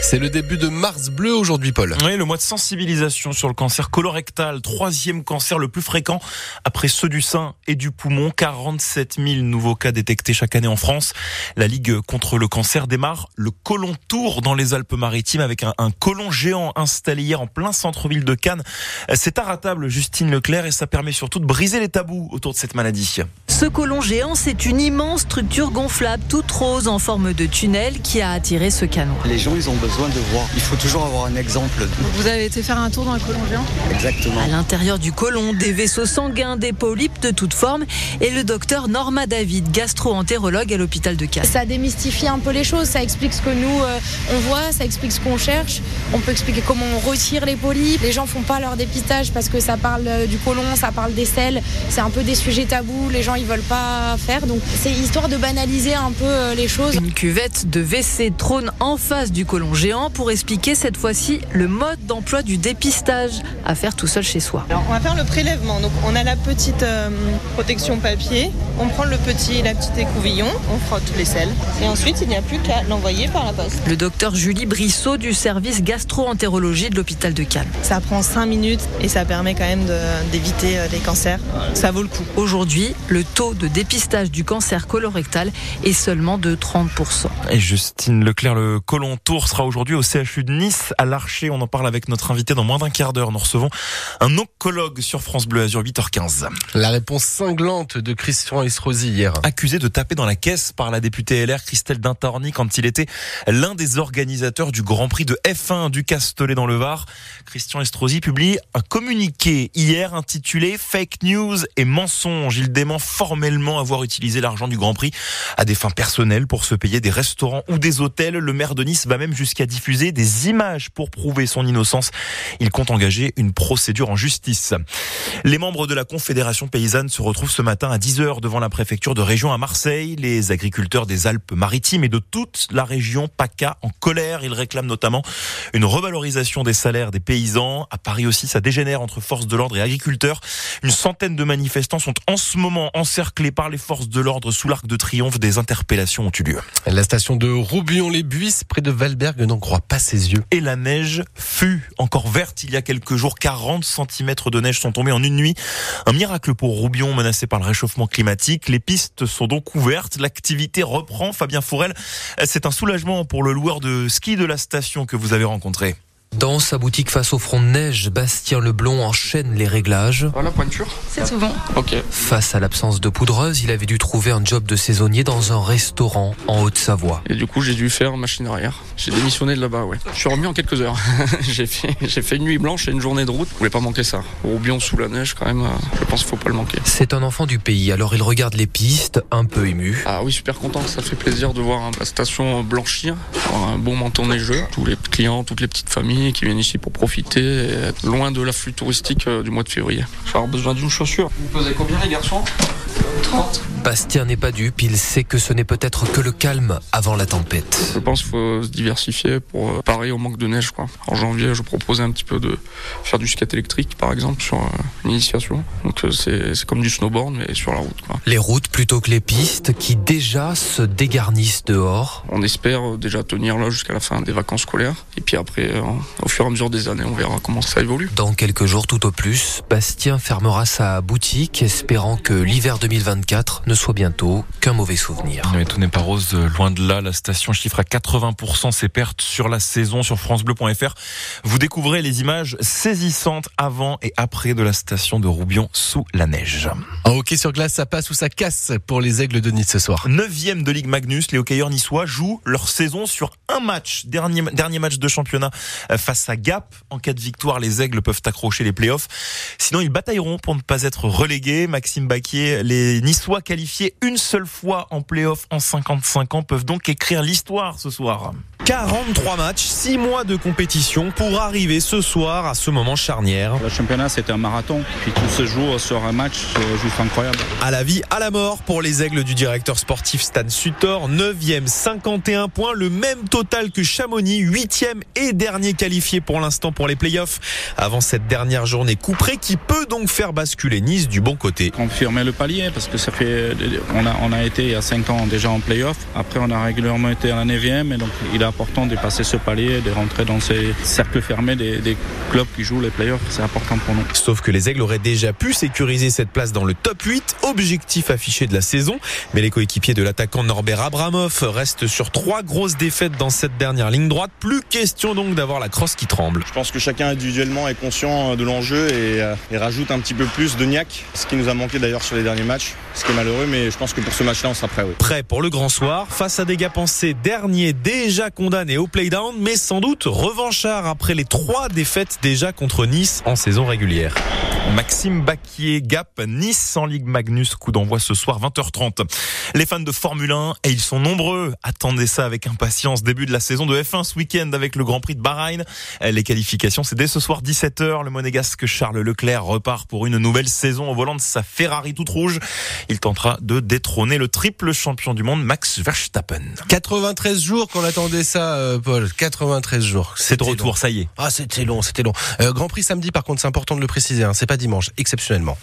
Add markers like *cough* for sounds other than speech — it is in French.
C'est le début de Mars bleu aujourd'hui, Paul. Oui, le mois de sensibilisation sur le cancer colorectal, troisième cancer le plus fréquent après ceux du sein et du poumon. 47 000 nouveaux cas détectés chaque année en France. La Ligue contre le cancer démarre le colon tour dans les Alpes-Maritimes avec un, un colon géant installé hier en plein centre-ville de Cannes. C'est table, Justine Leclerc, et ça permet surtout de briser les tabous autour de cette maladie. Ce colon géant, c'est une immense structure gonflable, toute rose en forme de tunnel qui a attiré ce canon. Les gens, ils ont besoin de voir. Il faut toujours avoir un exemple. Vous avez été faire un tour dans le colon géant Exactement. À l'intérieur du colon, des vaisseaux sanguins, des polypes de toutes formes et le docteur Norma David, gastro-entérologue à l'hôpital de Cannes. Ça démystifie un peu les choses, ça explique ce que nous euh, on voit, ça explique ce qu'on cherche. On peut expliquer comment on retire les polypes. Les gens font pas leur dépistage parce que ça parle euh, du colon, ça parle des selles. C'est un peu des sujets tabous. Les gens ils veulent pas faire. Donc c'est histoire de banaliser un peu euh, les choses. Une cuvette de WC trône en face du colon géant pour expliquer cette fois-ci le mode d'emploi du dépistage à faire tout seul chez soi. Alors on va faire le prélèvement. Donc on a la petite euh, protection papier. On prend le petit, la petite écouvillon, on frotte les selles et ensuite il n'y a plus qu'à l'envoyer par la poste. Le docteur Julie Brissot du service gastro-entérologie de l'hôpital de Cannes. Ça prend 5 minutes et ça permet quand même d'éviter des cancers. Ça vaut le coup. Aujourd'hui, le taux de dépistage du cancer colorectal est seulement de 30%. Et Justine Leclerc, le colon tour sera aujourd'hui au CHU de Nice à l'Archer. On en parle avec notre invité dans moins d'un quart d'heure. Nous recevons un oncologue sur France Bleu Azur 8h15. La réponse cinglante de Christian Estrosi hier. Accusé de taper dans la caisse par la députée LR Christelle Dintorni quand il était l'un des organisateurs du Grand Prix de F1 du Castellet dans le Var. Christian Estrosi publie un communiqué hier intitulé Fake News et mensonges. Il dément formellement avoir utilisé l'argent du Grand Prix à des fins personnelles pour se payer des restaurants ou des hôtels. Le maire de Nice va même jusqu'à diffuser des images pour prouver son innocence. Il compte engager une procédure en justice. Les membres de la Confédération paysanne se retrouvent ce matin à 10h devant la préfecture de région à Marseille. Les agriculteurs des Alpes-Maritimes et de toute la région PACA en colère. Ils réclament notamment une revalorisation des salaires des paysans. À Paris aussi, ça dégénère entre forces de l'ordre et agriculteurs. Une centaine de manifestants sont en ce moment encerclés par les forces de l'ordre sous l'arc de triomphe. Des interpellations ont eu lieu. La station de Roubion-les-Buisses, près de Valberg, n'en croit pas ses yeux. Et la neige fut encore verte il y a quelques jours. 40 cm de neige sont tombés en une nuit. Un miracle pour Roubion menacé par le réchauffement climatique. Les pistes sont donc ouvertes. L'activité reprend. Fabien Fourel, c'est un soulagement pour le loueur de ski de la station que vous avez rencontré. Dans sa boutique face au front de neige, Bastien Leblond enchaîne les réglages. Voilà, pointure C'est souvent. Ok. Face à l'absence de poudreuse, il avait dû trouver un job de saisonnier dans un restaurant en Haute-Savoie. Et du coup, j'ai dû faire machine arrière. J'ai démissionné de là-bas, ouais. Je suis remis en quelques heures. *laughs* j'ai fait, une nuit blanche et une journée de route. Je voulais pas manquer ça. Roubion sous la neige, quand même, euh, je pense qu'il faut pas le manquer. C'est un enfant du pays, alors il regarde les pistes, un peu ému. Ah oui, super content. Ça fait plaisir de voir la station blanchir, avoir un bon manteau neigeux. Tous les clients, toutes les petites familles qui viennent ici pour profiter et être loin de l'afflux touristique euh, du mois de février. Je vais avoir besoin d'une chaussure. Vous pesez combien les garçons? 30. Bastien n'est pas dupe, il sait que ce n'est peut-être que le calme avant la tempête. Je pense qu'il faut se diversifier pour euh, parer au manque de neige. Quoi. En janvier, je proposais un petit peu de faire du skate électrique, par exemple, sur euh, une initiation. Donc c'est c'est comme du snowboard, mais sur la route. Quoi. Les routes plutôt que les pistes qui déjà se dégarnissent dehors. On espère euh, déjà tenir là jusqu'à la fin des vacances scolaires. Et puis après, euh, au fur et à mesure des années, on verra comment ça évolue. Dans quelques jours tout au plus, Bastien fermera sa boutique espérant que l'hiver 2024 ne soit bientôt qu'un mauvais souvenir. Mais tout n'est pas rose, euh, loin de là. La station chiffre à 80% ses pertes sur la saison sur francebleu.fr. Vous découvrez les images saisissantes avant et après de la station de Roubion sous la neige. En hockey sur glace, ça passe ou ça casse pour les Aigles de Nice ce soir. Neuvième de Ligue Magnus, les hockeyeurs niçois jouent leur saison sur un match. Dernier, dernier match de championnat euh, face à Gap. En cas de victoire, les Aigles peuvent accrocher les playoffs. Sinon, ils batailleront pour ne pas être relégués. Maxime Baquier, les Niçois qualifiés une seule fois en playoff en 55 ans peuvent donc écrire l'histoire ce soir. 43 matchs, 6 mois de compétition pour arriver ce soir à ce moment charnière. Le championnat, c'était un marathon. Puis tout se joue sur un match c'est juste incroyable. À la vie, à la mort pour les aigles du directeur sportif Stan Sutor. 9e, 51 points, le même total que Chamonix, 8e et dernier qualifié pour l'instant pour les playoffs. Avant cette dernière journée couperée qui peut donc faire basculer Nice du bon côté. Confirmer le palier parce que ça fait, on a, on a été il y a 5 ans déjà en playoff. Après, on a régulièrement été à la 9e et donc il a important de passer ce palier, de rentrer dans ces cercles fermés des, des clubs qui jouent les playoffs. C'est important pour nous. Sauf que les Aigles auraient déjà pu sécuriser cette place dans le top 8, objectif affiché de la saison. Mais les coéquipiers de l'attaquant Norbert Abramov restent sur trois grosses défaites dans cette dernière ligne droite. Plus question donc d'avoir la crosse qui tremble. Je pense que chacun individuellement est conscient de l'enjeu et, euh, et rajoute un petit peu plus de niaque, ce qui nous a manqué d'ailleurs sur les derniers matchs, ce qui est malheureux, mais je pense que pour ce match-là, on sera prêt. Prêt pour le grand soir, face à des gars pensés derniers déjà condamnés au playdown, mais sans doute revanchards après les trois défaites déjà contre Nice en saison régulière. Maxime Baquier, Gap, Nice en Ligue Magnus, coup d'envoi ce soir 20h30. Les fans de Formule 1, et ils sont nombreux, attendez ça avec impatience. Début de la saison de F1 ce week-end avec le Grand Prix de Bahreïn. Les qualifications, c'est dès ce soir 17h. Le monégasque Charles Leclerc repart pour une nouvelle saison au volant de sa Ferrari toute rouge. Il tentera de détrôner le triple champion du monde Max Verstappen. 93 jours qu'on attendait ça, euh, Paul. 93 jours. C'est de retour, long. ça y est. Ah, c'était long, c'était long. Euh, Grand Prix samedi, par contre, c'est important de le préciser. Hein, c'est pas dimanche, exceptionnellement.